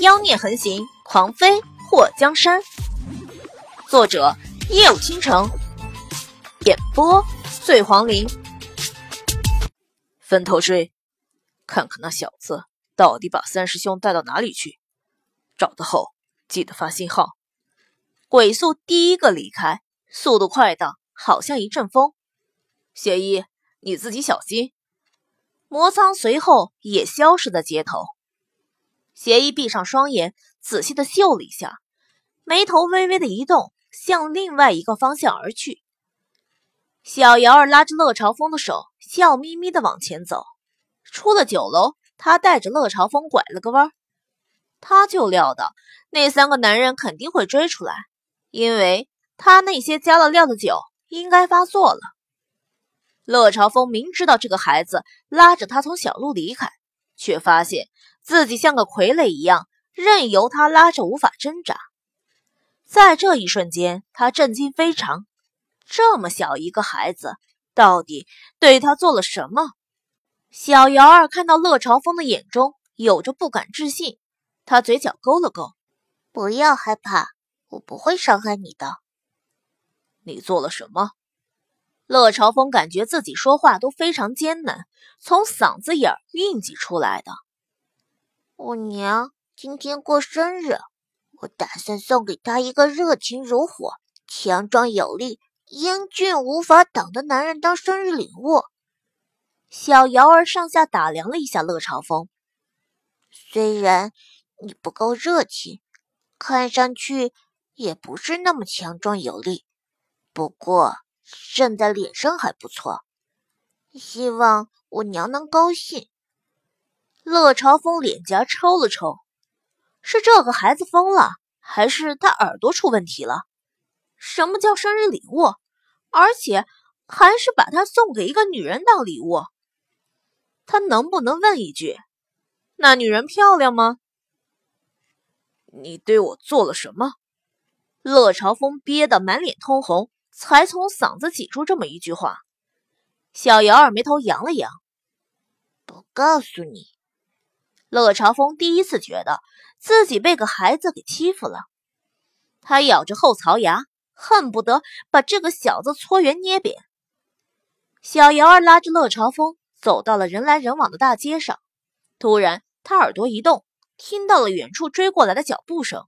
妖孽横行，狂妃祸江山。作者：夜舞倾城，演播：醉黄林。分头追，看看那小子到底把三师兄带到哪里去。找到后记得发信号。鬼宿第一个离开，速度快到好像一阵风。邪医，你自己小心。魔苍随后也消失在街头。邪医闭上双眼，仔细的嗅了一下，眉头微微的一动，向另外一个方向而去。小瑶儿拉着乐朝风的手，笑眯眯的往前走。出了酒楼，他带着乐朝风拐了个弯。他就料到那三个男人肯定会追出来，因为他那些加了料的酒应该发作了。乐朝风明知道这个孩子拉着他从小路离开，却发现。自己像个傀儡一样，任由他拉着，无法挣扎。在这一瞬间，他震惊非常。这么小一个孩子，到底对他做了什么？小瑶儿看到乐朝风的眼中有着不敢置信，他嘴角勾了勾：“不要害怕，我不会伤害你的。”你做了什么？乐朝风感觉自己说话都非常艰难，从嗓子眼儿运挤出来的。我娘今天过生日，我打算送给她一个热情如火、强壮有力、英俊无法挡的男人当生日礼物。小瑶儿上下打量了一下乐朝风，虽然你不够热情，看上去也不是那么强壮有力，不过胜在脸上还不错，希望我娘能高兴。乐朝风脸颊抽了抽，是这个孩子疯了，还是他耳朵出问题了？什么叫生日礼物？而且还是把他送给一个女人当礼物？他能不能问一句：那女人漂亮吗？你对我做了什么？乐朝风憋得满脸通红，才从嗓子挤出这么一句话。小瑶儿眉头扬了扬，不告诉你。乐朝风第一次觉得自己被个孩子给欺负了，他咬着后槽牙，恨不得把这个小子搓圆捏扁。小瑶儿拉着乐朝风走到了人来人往的大街上，突然他耳朵一动，听到了远处追过来的脚步声。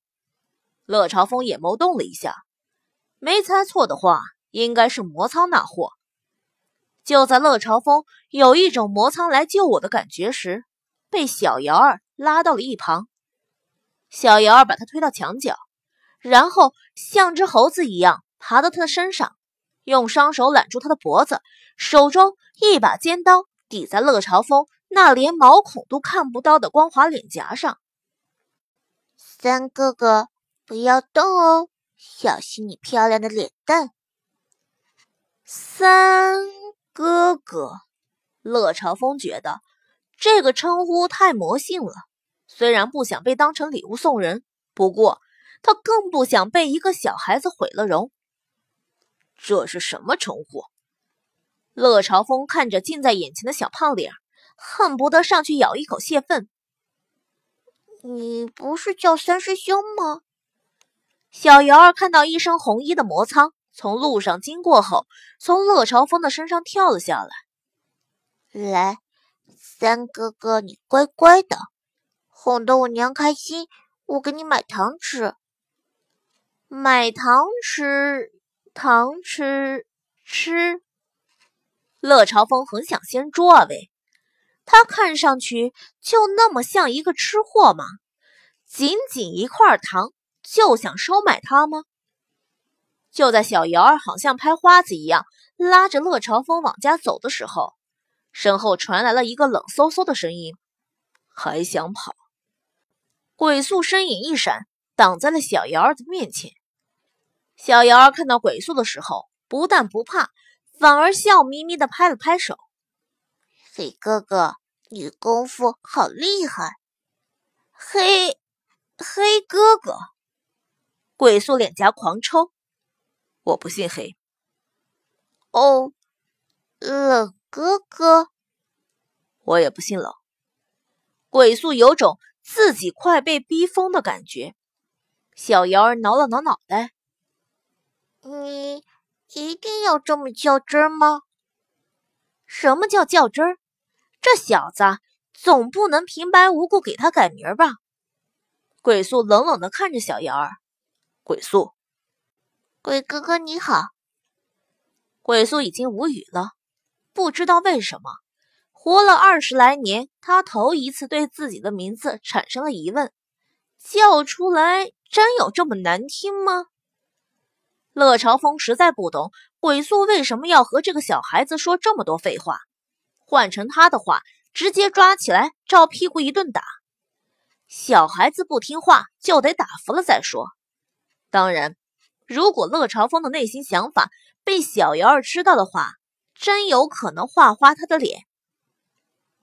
乐朝风眼眸动了一下，没猜错的话，应该是魔苍那货。就在乐朝风有一种魔苍来救我的感觉时，被小瑶儿拉到了一旁，小瑶儿把他推到墙角，然后像只猴子一样爬到他的身上，用双手揽住他的脖子，手中一把尖刀抵在乐朝风那连毛孔都看不到的光滑脸颊上。三哥哥，不要动哦，小心你漂亮的脸蛋。三哥哥，乐朝风觉得。这个称呼太魔性了，虽然不想被当成礼物送人，不过他更不想被一个小孩子毁了容。这是什么称呼？乐朝风看着近在眼前的小胖脸，恨不得上去咬一口泄愤。你不是叫三师兄吗？小瑶儿看到一身红衣的魔苍从路上经过后，从乐朝风的身上跳了下来，来。三哥哥，你乖乖的，哄得我娘开心，我给你买糖吃。买糖吃，糖吃吃。乐朝风很想掀桌啊喂，他看上去就那么像一个吃货吗？仅仅一块糖就想收买他吗？就在小瑶儿好像拍花子一样拉着乐朝风往家走的时候。身后传来了一个冷飕飕的声音：“还想跑？”鬼宿身影一闪，挡在了小瑶儿的面前。小瑶儿看到鬼宿的时候，不但不怕，反而笑眯眯的拍了拍手：“黑哥哥，你功夫好厉害！”黑黑哥哥，鬼宿脸颊狂抽：“我不信黑。”哦，冷。哥哥，我也不信了。鬼宿有种自己快被逼疯的感觉。小瑶儿挠了挠脑袋：“你一定要这么较真儿吗？什么叫较真儿？这小子总不能平白无故给他改名吧？”鬼宿冷冷的看着小瑶儿：“鬼宿，鬼哥哥你好。”鬼宿已经无语了，不知道为什么，活了二十来年，他头一次对自己的名字产生了疑问：叫出来。真有这么难听吗？乐朝风实在不懂鬼宿为什么要和这个小孩子说这么多废话。换成他的话，直接抓起来照屁股一顿打。小孩子不听话就得打服了再说。当然，如果乐朝风的内心想法被小瑶儿知道的话，真有可能画花他的脸。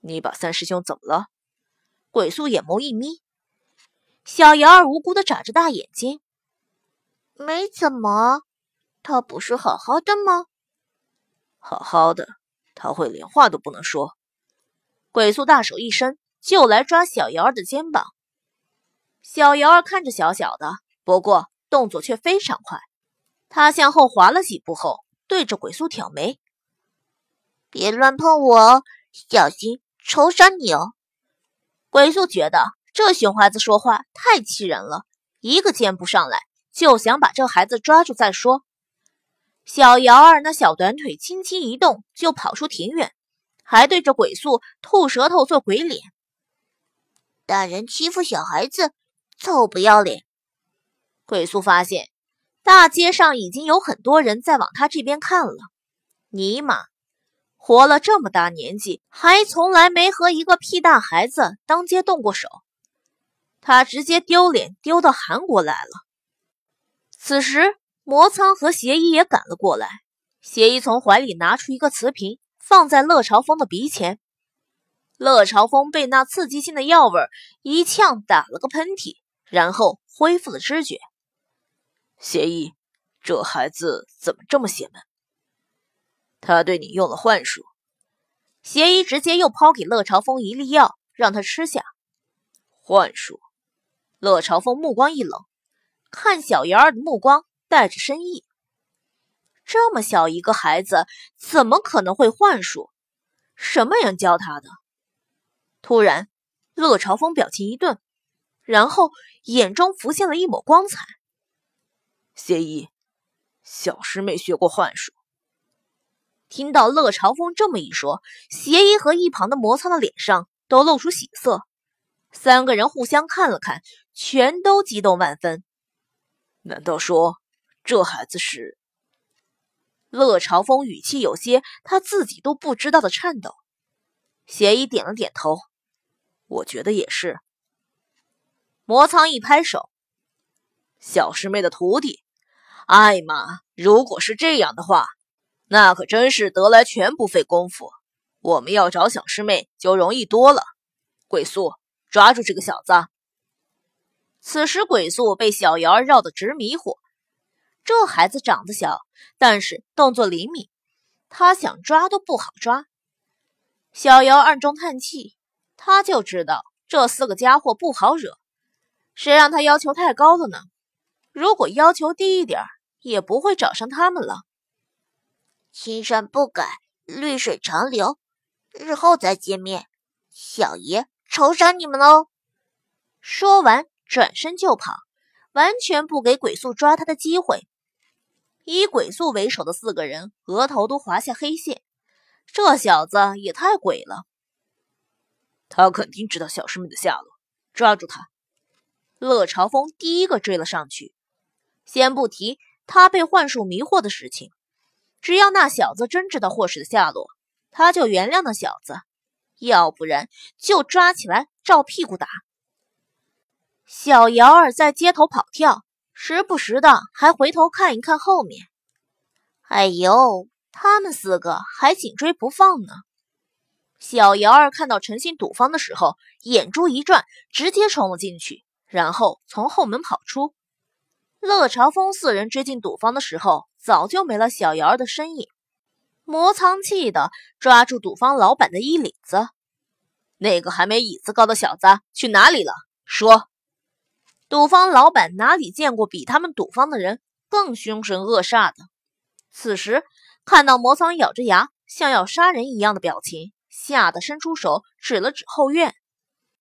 你把三师兄怎么了？鬼宿眼眸一眯。小瑶儿无辜的眨着大眼睛，没怎么，他不是好好的吗？好好的，他会连话都不能说。鬼宿大手一伸，就来抓小瑶儿的肩膀。小瑶儿看着小小的，不过动作却非常快。他向后滑了几步后，对着鬼宿挑眉：“别乱碰我哦，小心抽伤你哦。”鬼宿觉得。这熊孩子说话太气人了，一个箭步上来就想把这孩子抓住再说。小瑶儿那小短腿轻轻一动，就跑出庭院，还对着鬼宿吐舌头做鬼脸。大人欺负小孩子，臭不要脸！鬼宿发现大街上已经有很多人在往他这边看了。尼玛，活了这么大年纪，还从来没和一个屁大孩子当街动过手。他直接丢脸丢到韩国来了。此时，魔苍和邪医也赶了过来。邪医从怀里拿出一个瓷瓶，放在乐朝风的鼻前。乐朝风被那刺激性的药味一呛，打了个喷嚏，然后恢复了知觉。邪医，这孩子怎么这么邪门？他对你用了幻术。邪医直接又抛给乐朝风一粒药，让他吃下。幻术。乐朝风目光一冷，看小瑶儿的目光带着深意。这么小一个孩子，怎么可能会幻术？什么人教他的？突然，乐朝风表情一顿，然后眼中浮现了一抹光彩。邪医，小师妹学过幻术。听到乐朝风这么一说，邪医和一旁的魔苍的脸上都露出喜色。三个人互相看了看。全都激动万分。难道说这孩子是？乐朝风语气有些他自己都不知道的颤抖。邪医点了点头，我觉得也是。魔苍一拍手，小师妹的徒弟，艾玛，如果是这样的话，那可真是得来全不费工夫。我们要找小师妹就容易多了。鬼宿，抓住这个小子。此时，鬼宿被小瑶儿绕得直迷糊。这孩子长得小，但是动作灵敏，他想抓都不好抓。小瑶暗中叹气，他就知道这四个家伙不好惹。谁让他要求太高了呢？如果要求低一点，也不会找上他们了。青山不改，绿水长流，日后再见面，小爷酬赏你们喽！说完。转身就跑，完全不给鬼宿抓他的机会。以鬼宿为首的四个人额头都划下黑线，这小子也太鬼了。他肯定知道小师妹的下落，抓住他！乐朝风第一个追了上去。先不提他被幻术迷惑的事情，只要那小子真知道霍氏的下落，他就原谅那小子；要不然就抓起来照屁股打。小瑶儿在街头跑跳，时不时的还回头看一看后面。哎呦，他们四个还紧追不放呢。小瑶儿看到诚信赌坊的时候，眼珠一转，直接冲了进去，然后从后门跑出。乐朝风四人追进赌坊的时候，早就没了小瑶儿的身影。魔苍气的抓住赌坊老板的衣领子：“那个还没椅子高的小子去哪里了？说。赌坊老板哪里见过比他们赌坊的人更凶神恶煞的？此时看到魔苍咬着牙像要杀人一样的表情，吓得伸出手指了指后院。